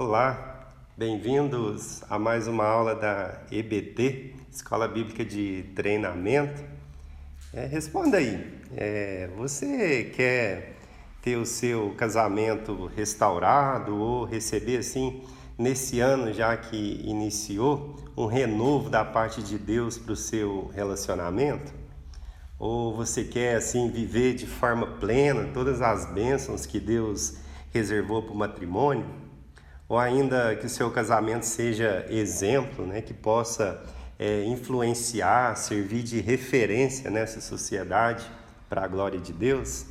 Olá, bem-vindos a mais uma aula da EBT, Escola Bíblica de Treinamento. É, responda aí, é, você quer ter o seu casamento restaurado ou receber assim, nesse ano já que iniciou, um renovo da parte de Deus para o seu relacionamento? Ou você quer assim viver de forma plena todas as bênçãos que Deus reservou para o matrimônio? Ou ainda que o seu casamento seja exemplo, né, que possa é, influenciar, servir de referência nessa sociedade para a glória de Deus.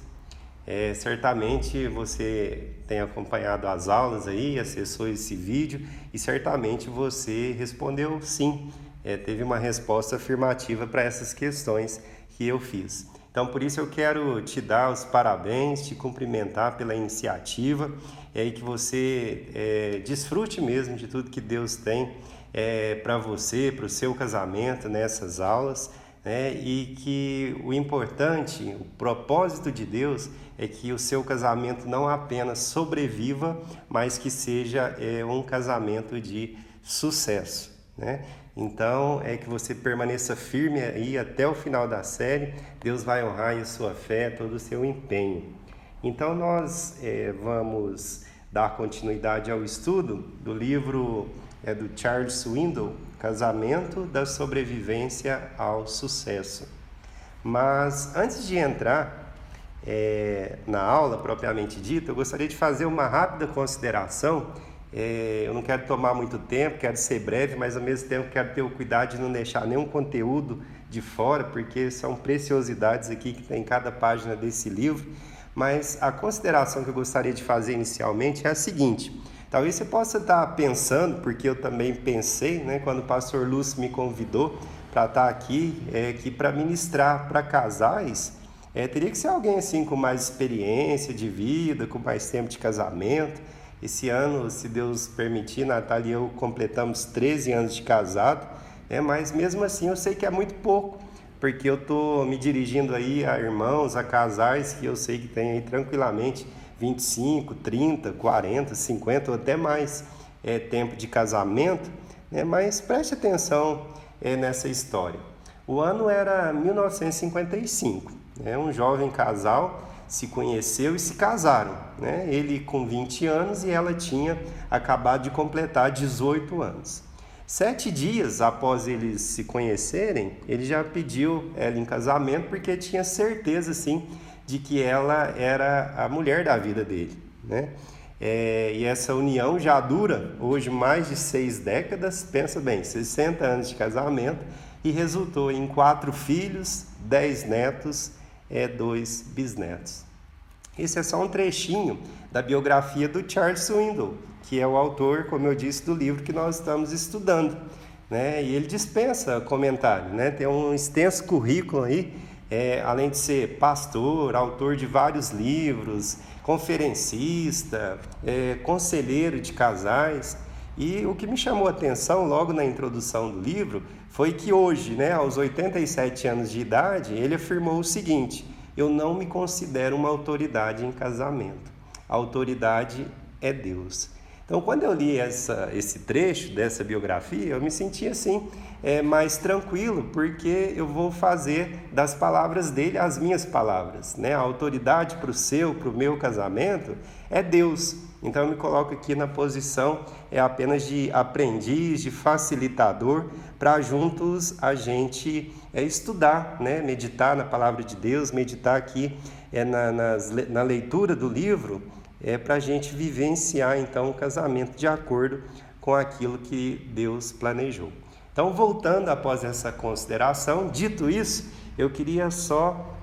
É, certamente você tem acompanhado as aulas aí, acessou esse vídeo e certamente você respondeu sim, é, teve uma resposta afirmativa para essas questões que eu fiz. Então, por isso eu quero te dar os parabéns, te cumprimentar pela iniciativa e aí que você é, desfrute mesmo de tudo que Deus tem é, para você, para o seu casamento nessas aulas. Né? E que o importante, o propósito de Deus é que o seu casamento não apenas sobreviva, mas que seja é, um casamento de sucesso. Né? Então, é que você permaneça firme aí até o final da série. Deus vai honrar a sua fé, todo o seu empenho. Então, nós é, vamos dar continuidade ao estudo do livro é, do Charles Swindoll, Casamento da Sobrevivência ao Sucesso. Mas antes de entrar é, na aula propriamente dita, eu gostaria de fazer uma rápida consideração é, eu não quero tomar muito tempo, quero ser breve, mas ao mesmo tempo quero ter o cuidado de não deixar nenhum conteúdo de fora, porque são preciosidades aqui que tem em cada página desse livro. Mas a consideração que eu gostaria de fazer inicialmente é a seguinte: talvez você possa estar pensando, porque eu também pensei, né, quando o pastor Lúcio me convidou para estar aqui, é, que para ministrar para casais, é, teria que ser alguém assim com mais experiência de vida, com mais tempo de casamento esse ano, se Deus permitir, Natália e eu completamos 13 anos de casado, né? mas mesmo assim eu sei que é muito pouco, porque eu estou me dirigindo aí a irmãos, a casais que eu sei que tem aí tranquilamente 25, 30, 40, 50 ou até mais é, tempo de casamento, né? mas preste atenção é, nessa história. O ano era 1955, né? um jovem casal se conheceu e se casaram. Né? Ele com 20 anos e ela tinha acabado de completar 18 anos. Sete dias após eles se conhecerem, ele já pediu ela em casamento porque tinha certeza, sim, de que ela era a mulher da vida dele. Né? É, e essa união já dura hoje mais de seis décadas, pensa bem, 60 anos de casamento, e resultou em quatro filhos, dez netos é, dois bisnetos. Esse é só um trechinho da biografia do Charles Swindoll, que é o autor, como eu disse, do livro que nós estamos estudando. Né? E ele dispensa comentário, né? tem um extenso currículo aí, é, além de ser pastor, autor de vários livros, conferencista, é, conselheiro de casais. E o que me chamou a atenção logo na introdução do livro foi que hoje, né, aos 87 anos de idade, ele afirmou o seguinte: Eu não me considero uma autoridade em casamento. A autoridade é Deus. Então, quando eu li essa, esse trecho dessa biografia, eu me senti assim, é, mais tranquilo, porque eu vou fazer das palavras dele as minhas palavras. Né? A autoridade para o seu, para o meu casamento é Deus. Então eu me coloco aqui na posição é apenas de aprendiz, de facilitador, para juntos a gente é, estudar, né? meditar na palavra de Deus, meditar aqui é, na, nas, na leitura do livro, é para a gente vivenciar então o casamento de acordo com aquilo que Deus planejou. Então, voltando após essa consideração, dito isso, eu queria só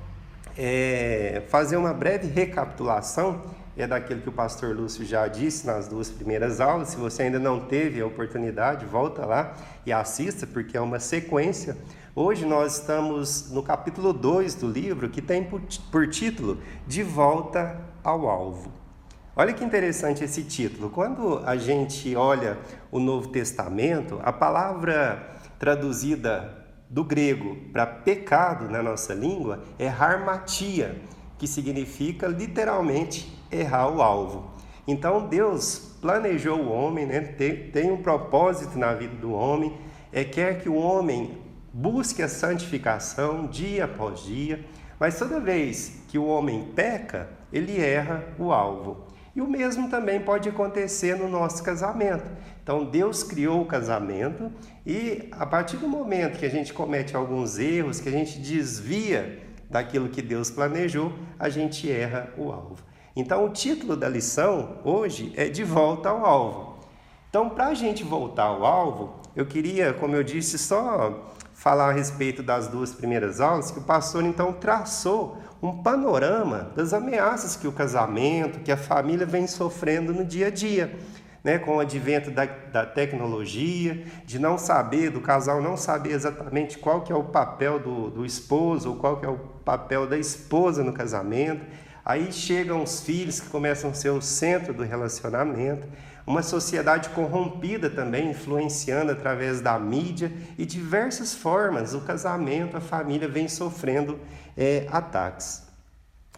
é, fazer uma breve recapitulação é daquilo que o pastor Lúcio já disse nas duas primeiras aulas. Se você ainda não teve a oportunidade, volta lá e assista, porque é uma sequência. Hoje nós estamos no capítulo 2 do livro, que tem por, título De Volta ao Alvo. Olha que interessante esse título. Quando a gente olha o Novo Testamento, a palavra traduzida do grego para pecado na nossa língua é harmatia, que significa literalmente errar o alvo. Então Deus planejou o homem, né? tem, tem um propósito na vida do homem, é quer que o homem busque a santificação dia após dia, mas toda vez que o homem peca, ele erra o alvo. E o mesmo também pode acontecer no nosso casamento. Então, Deus criou o casamento e a partir do momento que a gente comete alguns erros, que a gente desvia daquilo que Deus planejou, a gente erra o alvo. Então, o título da lição hoje é De Volta ao Alvo. Então, para a gente voltar ao alvo, eu queria, como eu disse, só falar a respeito das duas primeiras aulas, que o pastor então traçou um panorama das ameaças que o casamento, que a família vem sofrendo no dia a dia. Né, com o advento da, da, tecnologia, de não saber, do casal não saber exatamente qual que é o papel do, do esposo ou qual que é o papel da esposa no casamento. Aí chegam os filhos que começam a ser o centro do relacionamento uma sociedade corrompida também, influenciando através da mídia e diversas formas o casamento, a família vem sofrendo é, ataques.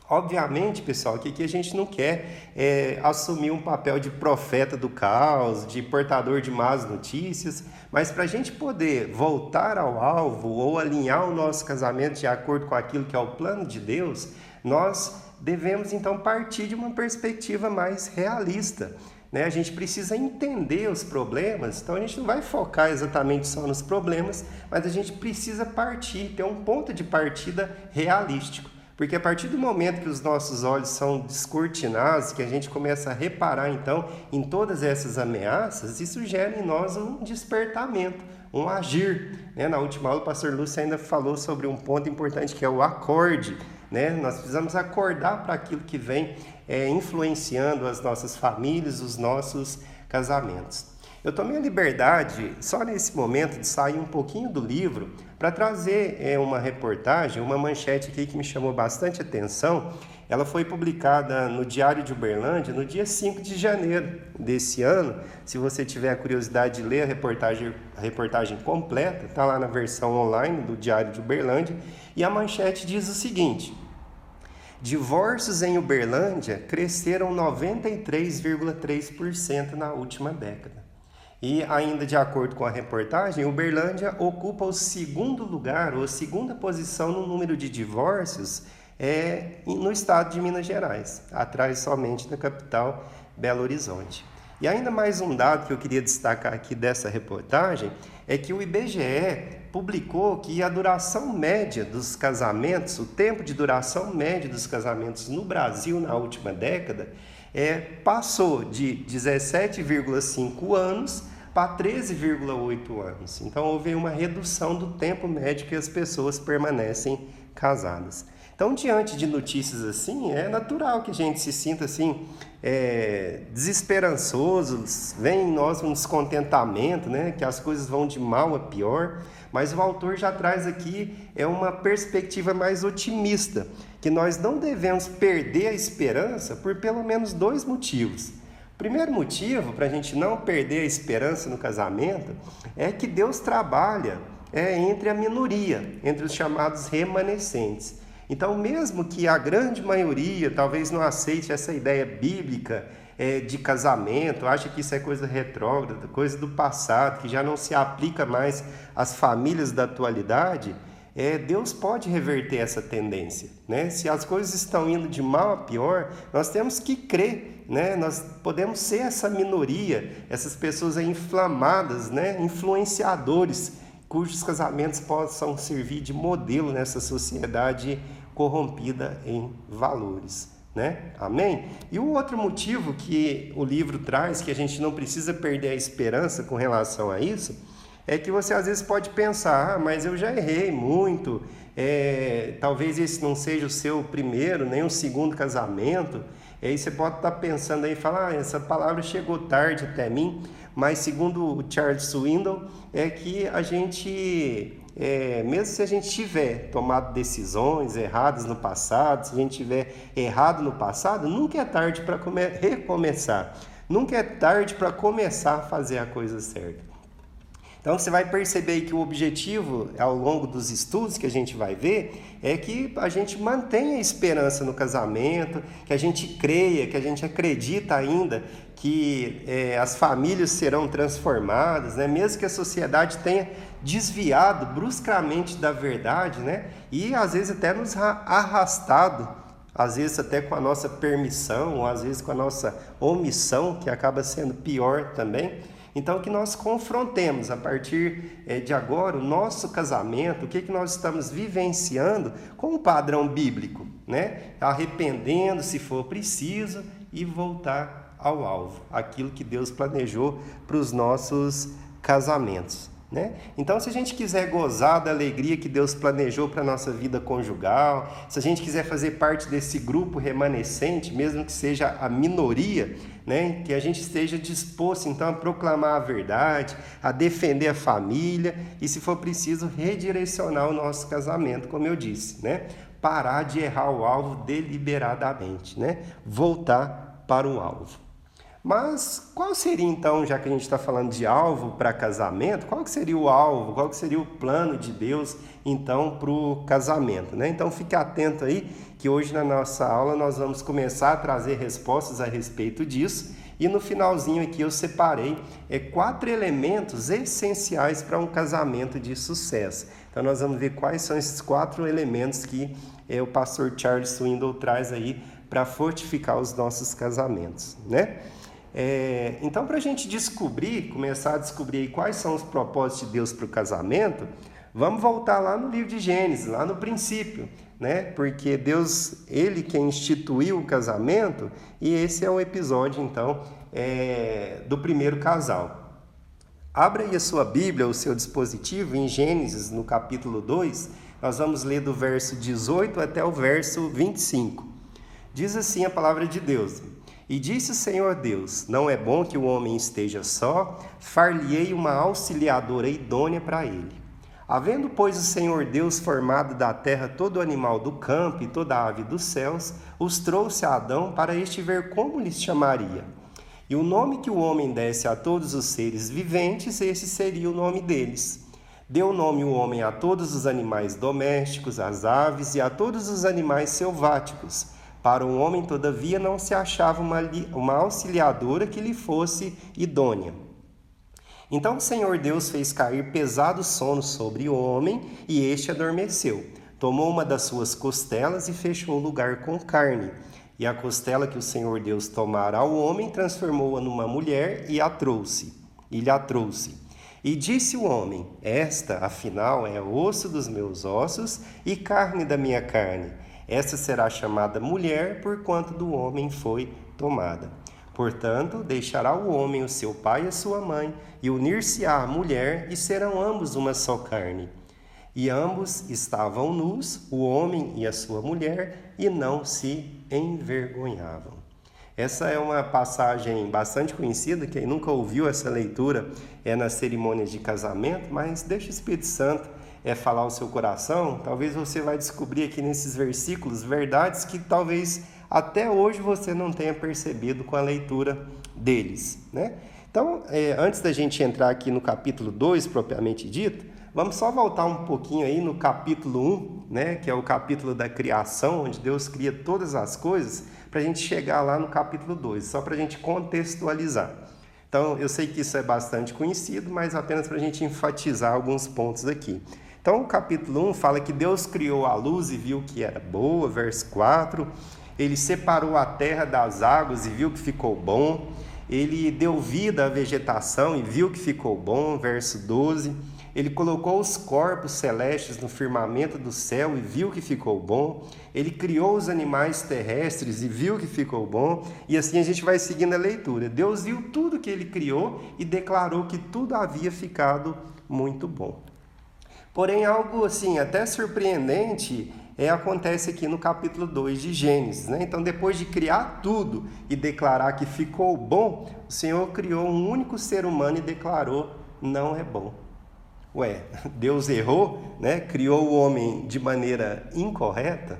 Obviamente, pessoal, que aqui a gente não quer é, assumir um papel de profeta do caos, de portador de más notícias, mas para a gente poder voltar ao alvo ou alinhar o nosso casamento de acordo com aquilo que é o plano de Deus, nós devemos então partir de uma perspectiva mais realista. Né? A gente precisa entender os problemas, então a gente não vai focar exatamente só nos problemas, mas a gente precisa partir, ter um ponto de partida realístico. Porque a partir do momento que os nossos olhos são descortinados, que a gente começa a reparar então em todas essas ameaças, isso gera em nós um despertamento, um agir. Né? Na última aula, o pastor Lúcio ainda falou sobre um ponto importante que é o acorde. Né? Nós precisamos acordar para aquilo que vem é, influenciando as nossas famílias, os nossos casamentos. Eu tomei a liberdade, só nesse momento, de sair um pouquinho do livro para trazer é, uma reportagem, uma manchete aqui que me chamou bastante atenção. Ela foi publicada no Diário de Uberlândia no dia 5 de janeiro desse ano. Se você tiver a curiosidade de ler a reportagem, a reportagem completa, está lá na versão online do Diário de Uberlândia. E a manchete diz o seguinte: Divórcios em Uberlândia cresceram 93,3% na última década. E ainda de acordo com a reportagem, Uberlândia ocupa o segundo lugar, ou segunda posição no número de divórcios é, no estado de Minas Gerais, atrás somente da capital Belo Horizonte. E ainda mais um dado que eu queria destacar aqui dessa reportagem é que o IBGE publicou que a duração média dos casamentos, o tempo de duração média dos casamentos no Brasil na última década, é, passou de 17,5 anos para 13,8 anos. Então houve uma redução do tempo médio que as pessoas permanecem casadas. Então, diante de notícias assim, é natural que a gente se sinta assim, é, desesperançoso, vem em nós um descontentamento, né? que as coisas vão de mal a pior. Mas o autor já traz aqui é uma perspectiva mais otimista, que nós não devemos perder a esperança por pelo menos dois motivos. Primeiro motivo para a gente não perder a esperança no casamento é que Deus trabalha é, entre a minoria, entre os chamados remanescentes. Então, mesmo que a grande maioria talvez não aceite essa ideia bíblica é, de casamento, acha que isso é coisa retrógrada, coisa do passado, que já não se aplica mais às famílias da atualidade, é, Deus pode reverter essa tendência. Né? Se as coisas estão indo de mal a pior, nós temos que crer. Né? Nós podemos ser essa minoria, essas pessoas inflamadas, né? influenciadores, cujos casamentos possam servir de modelo nessa sociedade corrompida em valores. Né? Amém? E o outro motivo que o livro traz, que a gente não precisa perder a esperança com relação a isso, é que você às vezes pode pensar, ah, mas eu já errei muito, é, talvez esse não seja o seu primeiro, nem o segundo casamento. E aí você pode estar pensando aí e falar, ah, essa palavra chegou tarde até mim, mas segundo o Charles Swindoll, é que a gente é, mesmo se a gente tiver tomado decisões erradas no passado, se a gente tiver errado no passado, nunca é tarde para recomeçar. Nunca é tarde para começar a fazer a coisa certa. Então você vai perceber que o objetivo ao longo dos estudos que a gente vai ver é que a gente mantenha a esperança no casamento, que a gente creia, que a gente acredita ainda que é, as famílias serão transformadas, né? mesmo que a sociedade tenha desviado bruscamente da verdade, né? e às vezes até nos arrastado, às vezes até com a nossa permissão, ou às vezes com a nossa omissão, que acaba sendo pior também. Então, que nós confrontemos a partir é, de agora o nosso casamento, o que, que nós estamos vivenciando com o padrão bíblico, né? Arrependendo se for preciso e voltar ao alvo, aquilo que Deus planejou para os nossos casamentos. Né? Então, se a gente quiser gozar da alegria que Deus planejou para a nossa vida conjugal, se a gente quiser fazer parte desse grupo remanescente, mesmo que seja a minoria, né? que a gente esteja disposto então a proclamar a verdade, a defender a família e, se for preciso, redirecionar o nosso casamento, como eu disse, né? parar de errar o alvo deliberadamente, né? voltar para o alvo. Mas qual seria então, já que a gente está falando de alvo para casamento, qual que seria o alvo, qual que seria o plano de Deus então para o casamento? Né? Então fique atento aí que hoje na nossa aula nós vamos começar a trazer respostas a respeito disso e no finalzinho aqui eu separei é, quatro elementos essenciais para um casamento de sucesso. Então nós vamos ver quais são esses quatro elementos que é, o pastor Charles Swindoll traz aí para fortificar os nossos casamentos, né? É, então, para a gente descobrir, começar a descobrir quais são os propósitos de Deus para o casamento, vamos voltar lá no livro de Gênesis, lá no princípio, né? Porque Deus, Ele que instituiu o casamento, e esse é o episódio, então, é, do primeiro casal. Abra aí a sua Bíblia, o seu dispositivo, em Gênesis, no capítulo 2, nós vamos ler do verso 18 até o verso 25. Diz assim a palavra de Deus. E disse o Senhor Deus: Não é bom que o homem esteja só, far-lhe-ei uma auxiliadora idônea para ele. Havendo, pois, o Senhor Deus formado da terra todo animal do campo e toda ave dos céus, os trouxe a Adão para este ver como lhes chamaria. E o nome que o homem desse a todos os seres viventes, esse seria o nome deles. Deu nome o homem a todos os animais domésticos, às aves e a todos os animais selváticos para o homem, todavia, não se achava uma, uma auxiliadora que lhe fosse idônea. Então o Senhor Deus fez cair pesado sono sobre o homem e este adormeceu. Tomou uma das suas costelas e fechou o lugar com carne. E a costela que o Senhor Deus tomara ao homem transformou-a numa mulher e a trouxe. E lhe a trouxe. E disse o homem: Esta, afinal, é osso dos meus ossos e carne da minha carne. Esta será chamada mulher, porquanto do homem foi tomada. Portanto, deixará o homem o seu pai e a sua mãe, e unir-se-á à mulher, e serão ambos uma só carne. E ambos estavam nus, o homem e a sua mulher, e não se envergonhavam. Essa é uma passagem bastante conhecida, quem nunca ouviu essa leitura é na cerimônia de casamento, mas deixa o Espírito Santo é falar o seu coração, talvez você vai descobrir aqui nesses versículos verdades que talvez até hoje você não tenha percebido com a leitura deles, né? Então, é, antes da gente entrar aqui no capítulo 2, propriamente dito, vamos só voltar um pouquinho aí no capítulo 1, um, né, que é o capítulo da criação, onde Deus cria todas as coisas, para a gente chegar lá no capítulo 2, só para a gente contextualizar. Então, eu sei que isso é bastante conhecido, mas apenas para a gente enfatizar alguns pontos aqui. Então, o capítulo 1 fala que Deus criou a luz e viu que era boa, verso 4. Ele separou a terra das águas e viu que ficou bom. Ele deu vida à vegetação e viu que ficou bom, verso 12. Ele colocou os corpos celestes no firmamento do céu e viu que ficou bom. Ele criou os animais terrestres e viu que ficou bom. E assim a gente vai seguindo a leitura. Deus viu tudo que ele criou e declarou que tudo havia ficado muito bom. Porém, algo assim, até surpreendente, é, acontece aqui no capítulo 2 de Gênesis. Né? Então, depois de criar tudo e declarar que ficou bom, o Senhor criou um único ser humano e declarou: não é bom. Ué, Deus errou, né? criou o homem de maneira incorreta?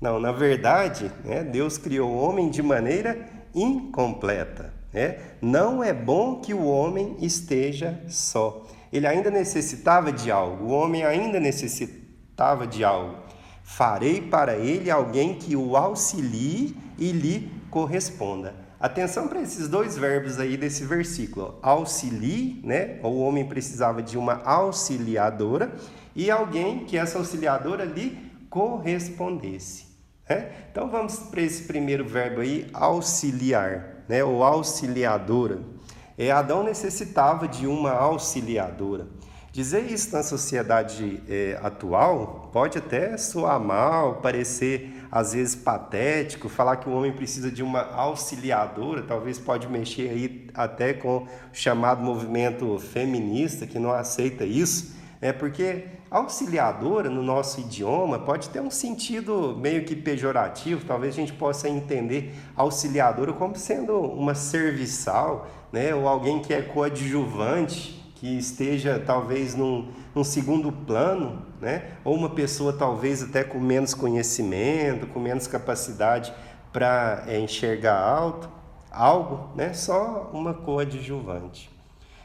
Não, na verdade, né, Deus criou o homem de maneira incompleta. Né? Não é bom que o homem esteja só. Ele ainda necessitava de algo, o homem ainda necessitava de algo. Farei para ele alguém que o auxilie e lhe corresponda. Atenção para esses dois verbos aí desse versículo. Auxilie, né? O homem precisava de uma auxiliadora e alguém que essa auxiliadora lhe correspondesse. Né? Então vamos para esse primeiro verbo aí, auxiliar, né? Ou auxiliadora. É, Adão necessitava de uma auxiliadora. Dizer isso na sociedade é, atual pode até soar mal, parecer às vezes patético, falar que o homem precisa de uma auxiliadora, talvez pode mexer aí até com o chamado movimento feminista que não aceita isso, é porque auxiliadora no nosso idioma pode ter um sentido meio que pejorativo, talvez a gente possa entender auxiliadora como sendo uma serviçal, né, ou alguém que é coadjuvante que esteja talvez num, num segundo plano, né? ou uma pessoa talvez até com menos conhecimento, com menos capacidade para é, enxergar alto, algo, né? só uma coadjuvante.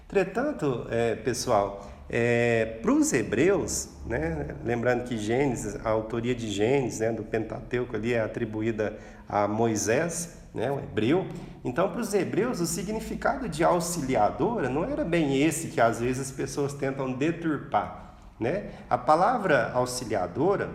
Entretanto, é, pessoal, é, para os hebreus, né, lembrando que Gênesis, a autoria de Gênesis, né, do Pentateuco ali é atribuída a Moisés, né, o hebreu. Então, para os hebreus, o significado de auxiliadora não era bem esse que às vezes as pessoas tentam deturpar. Né? A palavra auxiliadora,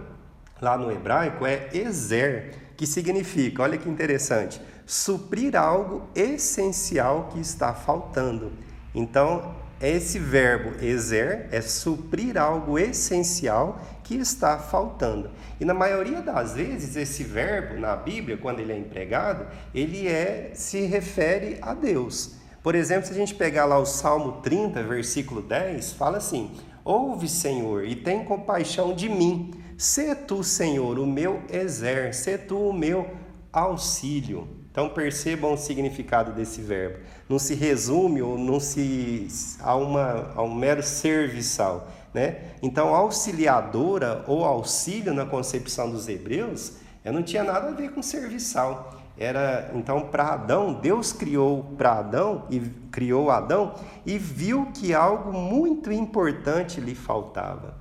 lá no hebraico, é ezer, que significa, olha que interessante, suprir algo essencial que está faltando. Então, esse verbo exer é suprir algo essencial que está faltando. E na maioria das vezes esse verbo na Bíblia, quando ele é empregado, ele é se refere a Deus. Por exemplo, se a gente pegar lá o Salmo 30, versículo 10, fala assim: Ouve, Senhor, e tem compaixão de mim. Sê tu, Senhor, o meu exer, sê tu o meu auxílio. Então percebam o significado desse verbo. Não se resume ou não se a, uma, a um mero serviçal. Né? Então, auxiliadora ou auxílio na concepção dos hebreus não tinha nada a ver com serviçal. Era então para Adão, Deus criou para Adão e criou Adão e viu que algo muito importante lhe faltava.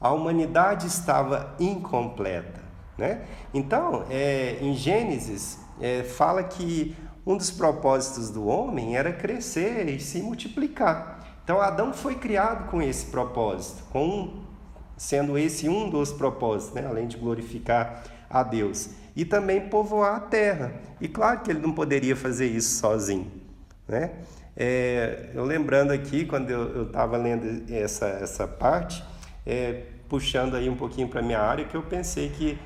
A humanidade estava incompleta, né? Então, é, em Gênesis é, fala que um dos propósitos do homem era crescer e se multiplicar. Então Adão foi criado com esse propósito, com sendo esse um dos propósitos, né? além de glorificar a Deus, e também povoar a terra. E claro que ele não poderia fazer isso sozinho, né? É, eu lembrando aqui quando eu estava lendo essa essa parte, é, puxando aí um pouquinho para minha área, que eu pensei que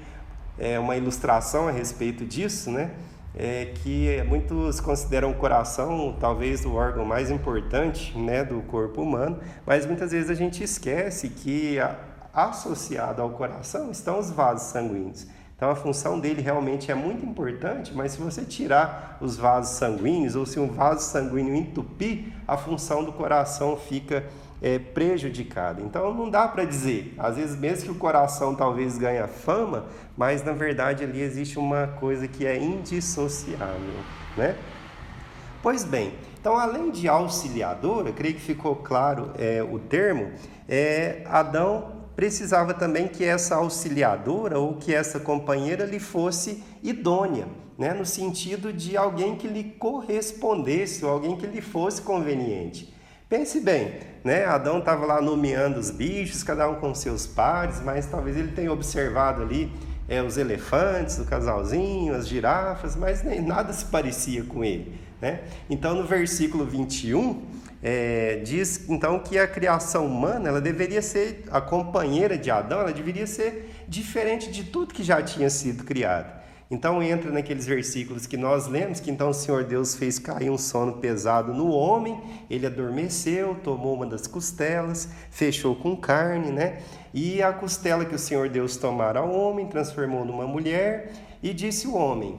é, uma ilustração a respeito disso, né? É que muitos consideram o coração talvez o órgão mais importante né, do corpo humano, mas muitas vezes a gente esquece que a, associado ao coração estão os vasos sanguíneos. Então a função dele realmente é muito importante, mas se você tirar os vasos sanguíneos ou se um vaso sanguíneo entupir, a função do coração fica é, prejudicada. Então não dá para dizer, às vezes mesmo que o coração talvez ganhe fama, mas na verdade ali existe uma coisa que é indissociável, né? Pois bem, então além de auxiliadora, creio que ficou claro é, o termo, é, Adão precisava também que essa auxiliadora ou que essa companheira lhe fosse idônea, né? no sentido de alguém que lhe correspondesse, ou alguém que lhe fosse conveniente. Pense bem, né? Adão estava lá nomeando os bichos, cada um com seus pares, mas talvez ele tenha observado ali é, os elefantes, o casalzinho, as girafas, mas nem nada se parecia com ele. Né? Então, no versículo 21, é, diz então que a criação humana ela deveria ser a companheira de Adão, ela deveria ser diferente de tudo que já tinha sido criado. Então entra naqueles versículos que nós lemos que então o Senhor Deus fez cair um sono pesado no homem, ele adormeceu, tomou uma das costelas, fechou com carne, né? E a costela que o Senhor Deus tomara ao homem, transformou numa mulher e disse o homem: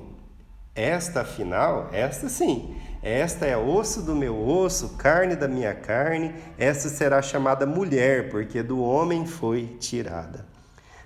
Esta afinal, esta sim, esta é osso do meu osso, carne da minha carne, esta será chamada mulher, porque do homem foi tirada.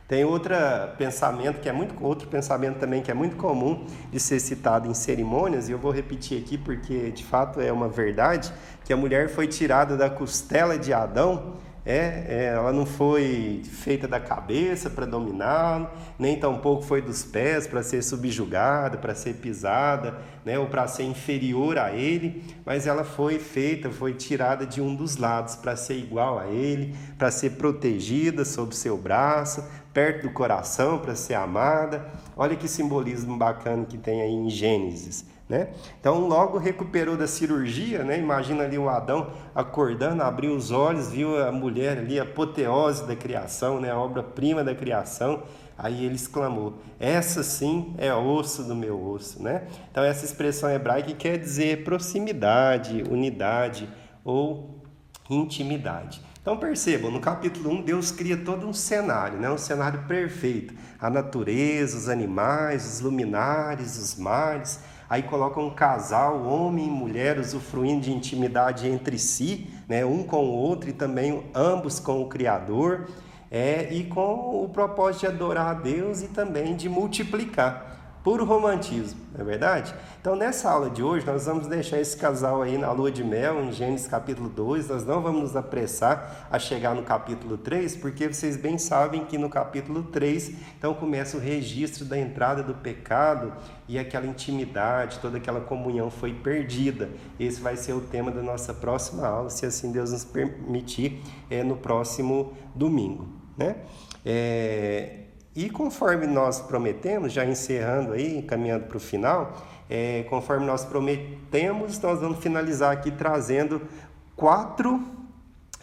Tem outro pensamento que é muito outro pensamento também que é muito comum de ser citado em cerimônias e eu vou repetir aqui porque de fato é uma verdade que a mulher foi tirada da costela de Adão é, é, ela não foi feita da cabeça para dominá-lo, nem tampouco foi dos pés para ser subjugada, para ser pisada, né, ou para ser inferior a ele, mas ela foi feita, foi tirada de um dos lados para ser igual a ele, para ser protegida sob seu braço, perto do coração, para ser amada. Olha que simbolismo bacana que tem aí em Gênesis. Né? Então, logo recuperou da cirurgia, né? imagina ali o Adão acordando, abriu os olhos, viu a mulher ali, a apoteose da criação, né? a obra-prima da criação. Aí ele exclamou: Essa sim é osso do meu osso. Né? Então, essa expressão hebraica quer dizer proximidade, unidade ou intimidade. Então percebam, no capítulo 1, Deus cria todo um cenário, né? um cenário perfeito. A natureza, os animais, os luminares, os mares, aí coloca um casal, homem e mulher, usufruindo de intimidade entre si, né, um com o outro e também ambos com o Criador, é, e com o propósito de adorar a Deus e também de multiplicar puro romantismo, não é verdade? Então, nessa aula de hoje, nós vamos deixar esse casal aí na lua de mel, em Gênesis capítulo 2. Nós não vamos nos apressar a chegar no capítulo 3, porque vocês bem sabem que no capítulo 3, então começa o registro da entrada do pecado e aquela intimidade, toda aquela comunhão foi perdida. Esse vai ser o tema da nossa próxima aula, se assim Deus nos permitir, é no próximo domingo, né? É, e conforme nós prometemos, já encerrando aí, caminhando para o final, é, conforme nós prometemos, nós vamos finalizar aqui trazendo quatro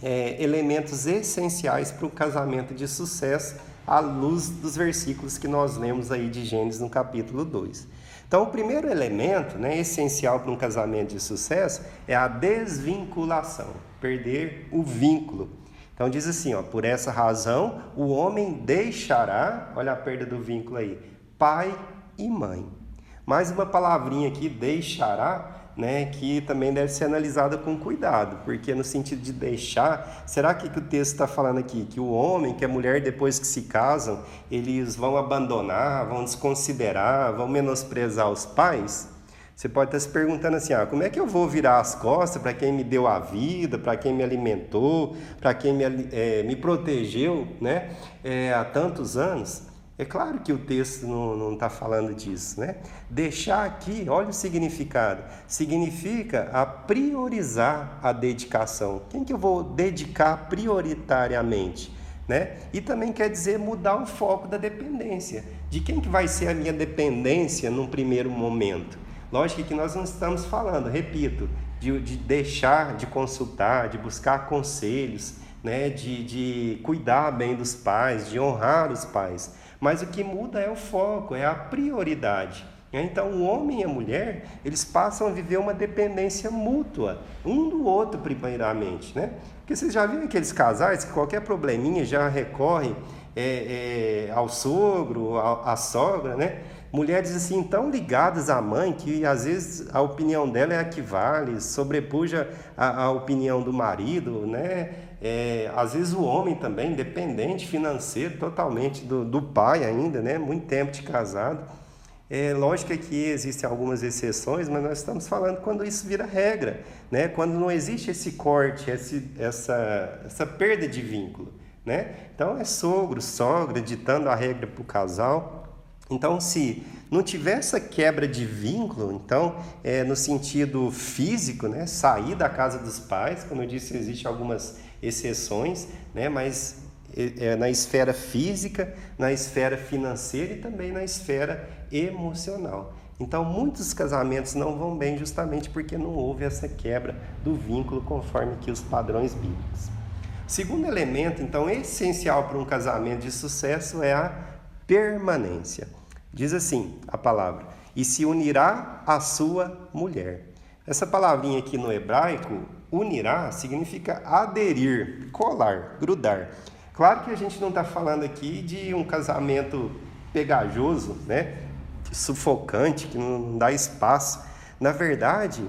é, elementos essenciais para o casamento de sucesso, à luz dos versículos que nós lemos aí de Gênesis no capítulo 2. Então, o primeiro elemento né, essencial para um casamento de sucesso é a desvinculação, perder o vínculo. Então diz assim, ó, por essa razão o homem deixará, olha a perda do vínculo aí, pai e mãe. Mais uma palavrinha aqui, deixará, né, que também deve ser analisada com cuidado, porque no sentido de deixar, será que, que o texto está falando aqui? Que o homem, que a mulher, depois que se casam, eles vão abandonar, vão desconsiderar, vão menosprezar os pais? Você pode estar se perguntando assim: ah, como é que eu vou virar as costas para quem me deu a vida, para quem me alimentou, para quem me, é, me protegeu né, é, há tantos anos? É claro que o texto não está falando disso, né? Deixar aqui, olha o significado. Significa a priorizar a dedicação. Quem que eu vou dedicar prioritariamente? Né? E também quer dizer mudar o foco da dependência. De quem que vai ser a minha dependência num primeiro momento? Lógico que nós não estamos falando, repito, de, de deixar de consultar, de buscar conselhos, né, de, de cuidar bem dos pais, de honrar os pais. Mas o que muda é o foco, é a prioridade. Então, o homem e a mulher, eles passam a viver uma dependência mútua, um do outro, primeiramente, né? Porque vocês já viram aqueles casais que qualquer probleminha já recorrem é, é, ao sogro, à sogra, né? Mulheres assim tão ligadas à mãe que às vezes a opinião dela é a que vale, sobrepuja a, a opinião do marido, né? É, às vezes o homem também, dependente financeiro totalmente do, do pai ainda, né? Muito tempo de casado. É lógico que existem algumas exceções, mas nós estamos falando quando isso vira regra, né? Quando não existe esse corte, esse, essa, essa perda de vínculo, né? Então é sogro, sogra ditando a regra para o casal então, se não tiver essa quebra de vínculo, então, é, no sentido físico, né, sair da casa dos pais, como eu disse, existem algumas exceções, né, mas é, é, na esfera física, na esfera financeira e também na esfera emocional. Então, muitos casamentos não vão bem justamente porque não houve essa quebra do vínculo conforme que os padrões bíblicos. Segundo elemento, então, essencial para um casamento de sucesso é a permanência. Diz assim a palavra: e se unirá à sua mulher. Essa palavrinha aqui no hebraico, unirá, significa aderir, colar, grudar. Claro que a gente não está falando aqui de um casamento pegajoso, né? sufocante, que não dá espaço. Na verdade,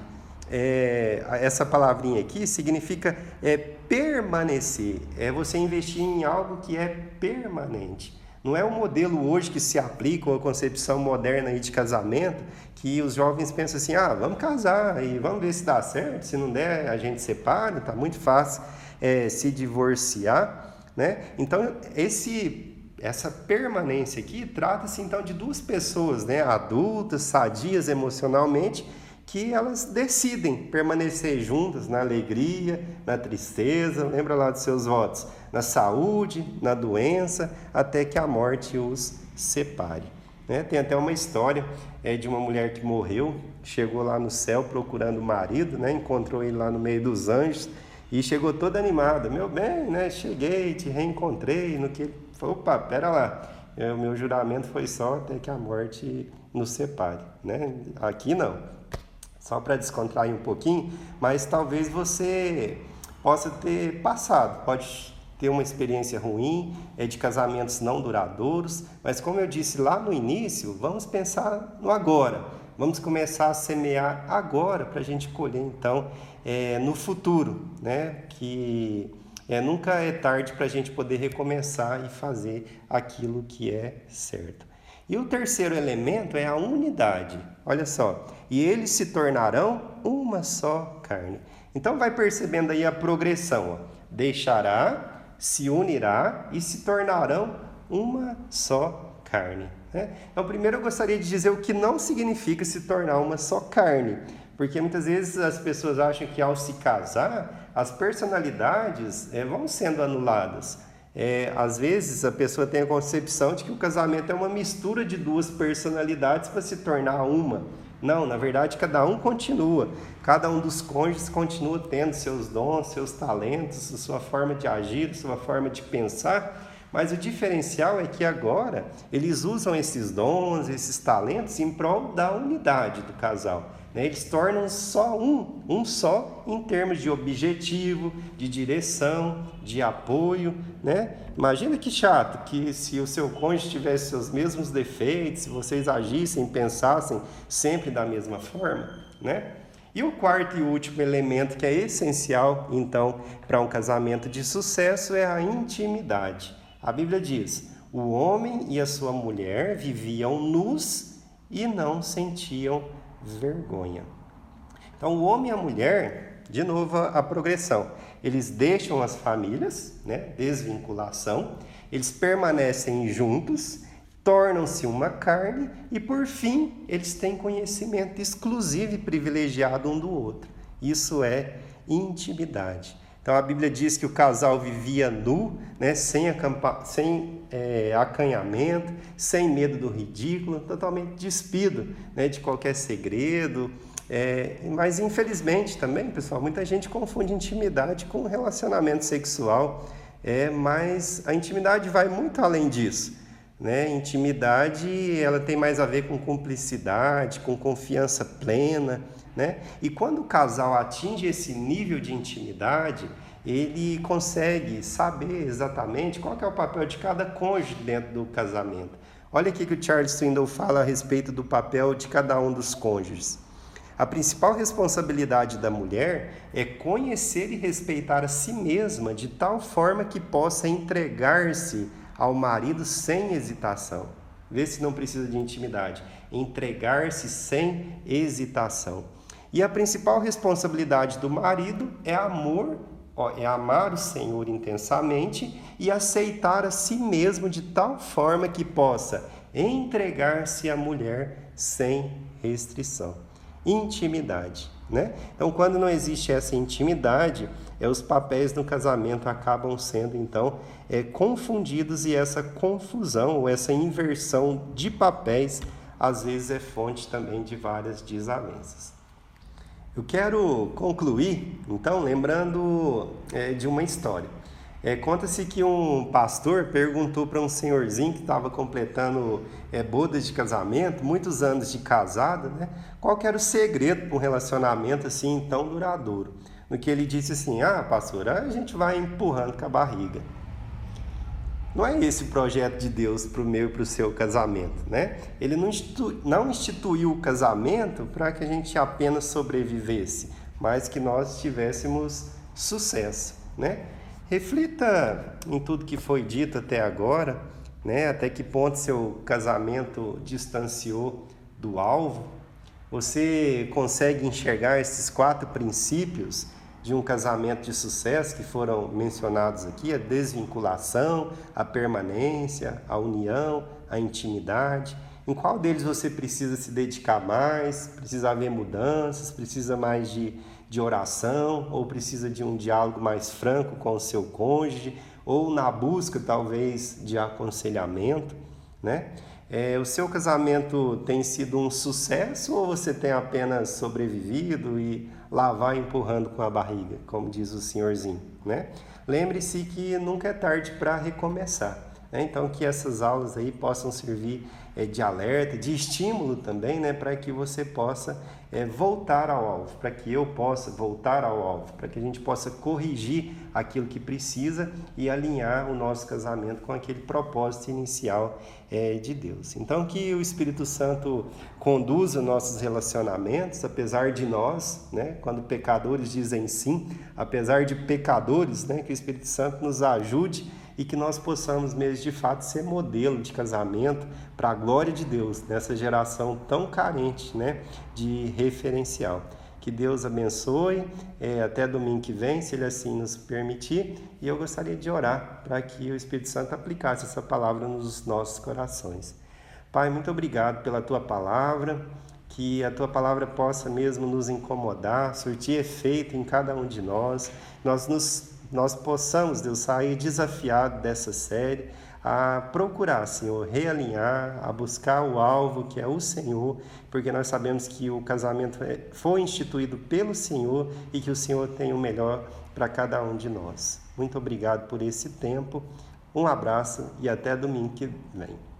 é, essa palavrinha aqui significa é, permanecer, é você investir em algo que é permanente. Não é o modelo hoje que se aplica, ou a concepção moderna de casamento, que os jovens pensam assim, ah, vamos casar e vamos ver se dá certo, se não der a gente separa, tá muito fácil é, se divorciar, né? Então, esse essa permanência aqui trata-se então de duas pessoas, né, adultas, sadias emocionalmente, que elas decidem permanecer juntas na alegria, na tristeza, lembra lá dos seus votos, na saúde, na doença, até que a morte os separe. Né? Tem até uma história é, de uma mulher que morreu, chegou lá no céu procurando o marido, né? encontrou ele lá no meio dos anjos e chegou toda animada. Meu bem, né? cheguei, te reencontrei. No que opa, pera lá, é, o meu juramento foi só até que a morte nos separe. Né? Aqui não só para descontrair um pouquinho, mas talvez você possa ter passado, pode ter uma experiência ruim, é de casamentos não duradouros, mas como eu disse lá no início, vamos pensar no agora, vamos começar a semear agora para a gente colher então é, no futuro, né? Que é, nunca é tarde para a gente poder recomeçar e fazer aquilo que é certo. E o terceiro elemento é a unidade. Olha só, e eles se tornarão uma só carne. Então vai percebendo aí a progressão. Ó. Deixará, se unirá e se tornarão uma só carne. Né? Então, primeiro eu gostaria de dizer o que não significa se tornar uma só carne. Porque muitas vezes as pessoas acham que ao se casar, as personalidades é, vão sendo anuladas. É, às vezes a pessoa tem a concepção de que o casamento é uma mistura de duas personalidades para se tornar uma. Não, na verdade, cada um continua. Cada um dos cônjuges continua tendo seus dons, seus talentos, sua forma de agir, sua forma de pensar. Mas o diferencial é que agora eles usam esses dons, esses talentos em prol da unidade do casal. Né? Eles tornam só um, um só em termos de objetivo, de direção, de apoio. Né? Imagina que chato que se o seu cônjuge tivesse seus mesmos defeitos, se vocês agissem, pensassem sempre da mesma forma. Né? E o quarto e último elemento que é essencial, então, para um casamento de sucesso é a intimidade. A Bíblia diz: o homem e a sua mulher viviam nus e não sentiam vergonha. Então, o homem e a mulher, de novo a progressão, eles deixam as famílias, né, desvinculação, eles permanecem juntos, tornam-se uma carne e, por fim, eles têm conhecimento exclusivo e privilegiado um do outro. Isso é intimidade. Então a Bíblia diz que o casal vivia nu, né, sem, acampa, sem é, acanhamento, sem medo do ridículo, totalmente despido né, de qualquer segredo. É, mas infelizmente também, pessoal, muita gente confunde intimidade com relacionamento sexual. É, mas a intimidade vai muito além disso. Né? Intimidade ela tem mais a ver com cumplicidade, com confiança plena. Né? E quando o casal atinge esse nível de intimidade, ele consegue saber exatamente qual é o papel de cada cônjuge dentro do casamento. Olha aqui que o Charles Swindoll fala a respeito do papel de cada um dos cônjuges. A principal responsabilidade da mulher é conhecer e respeitar a si mesma de tal forma que possa entregar-se ao marido sem hesitação. Vê se não precisa de intimidade. Entregar-se sem hesitação. E a principal responsabilidade do marido é amor, é amar o Senhor intensamente e aceitar a si mesmo de tal forma que possa entregar-se à mulher sem restrição. Intimidade, né? Então, quando não existe essa intimidade, é, os papéis no casamento acabam sendo então é, confundidos e essa confusão ou essa inversão de papéis às vezes é fonte também de várias desavenças. Eu quero concluir, então, lembrando é, de uma história. É, Conta-se que um pastor perguntou para um senhorzinho que estava completando é, bodas de casamento, muitos anos de casado, né? Qual era o segredo para um relacionamento assim tão duradouro? No que ele disse assim: Ah, pastor, a gente vai empurrando com a barriga. Não é esse o projeto de Deus para o meu e para o seu casamento, né? Ele não, não instituiu o casamento para que a gente apenas sobrevivesse, mas que nós tivéssemos sucesso, né? Reflita em tudo que foi dito até agora, né? Até que ponto seu casamento distanciou do alvo? Você consegue enxergar esses quatro princípios de um casamento de sucesso que foram mencionados aqui: a desvinculação, a permanência, a união, a intimidade. Em qual deles você precisa se dedicar mais? Precisa haver mudanças? Precisa mais de, de oração? Ou precisa de um diálogo mais franco com o seu cônjuge? Ou na busca, talvez, de aconselhamento? Né? É, o seu casamento tem sido um sucesso ou você tem apenas sobrevivido e lá vai empurrando com a barriga, como diz o senhorzinho, né? Lembre-se que nunca é tarde para recomeçar. Né? Então que essas aulas aí possam servir é, de alerta, de estímulo também, né, para que você possa é, voltar ao alvo, para que eu possa voltar ao alvo, para que a gente possa corrigir aquilo que precisa e alinhar o nosso casamento com aquele propósito inicial é, de Deus. Então, que o Espírito Santo conduza nossos relacionamentos, apesar de nós, né, quando pecadores dizem sim, apesar de pecadores, né, que o Espírito Santo nos ajude e que nós possamos mesmo de fato ser modelo de casamento para a glória de Deus nessa geração tão carente né, de referencial. Que Deus abençoe. É, até domingo que vem, se Ele assim nos permitir. E eu gostaria de orar para que o Espírito Santo aplicasse essa palavra nos nossos corações. Pai, muito obrigado pela tua palavra. Que a tua palavra possa mesmo nos incomodar, surtir efeito em cada um de nós. Nós nos nós possamos, Deus, sair desafiado dessa série a procurar, Senhor, realinhar, a buscar o alvo que é o Senhor, porque nós sabemos que o casamento é, foi instituído pelo Senhor e que o Senhor tem o melhor para cada um de nós. Muito obrigado por esse tempo, um abraço e até domingo que vem.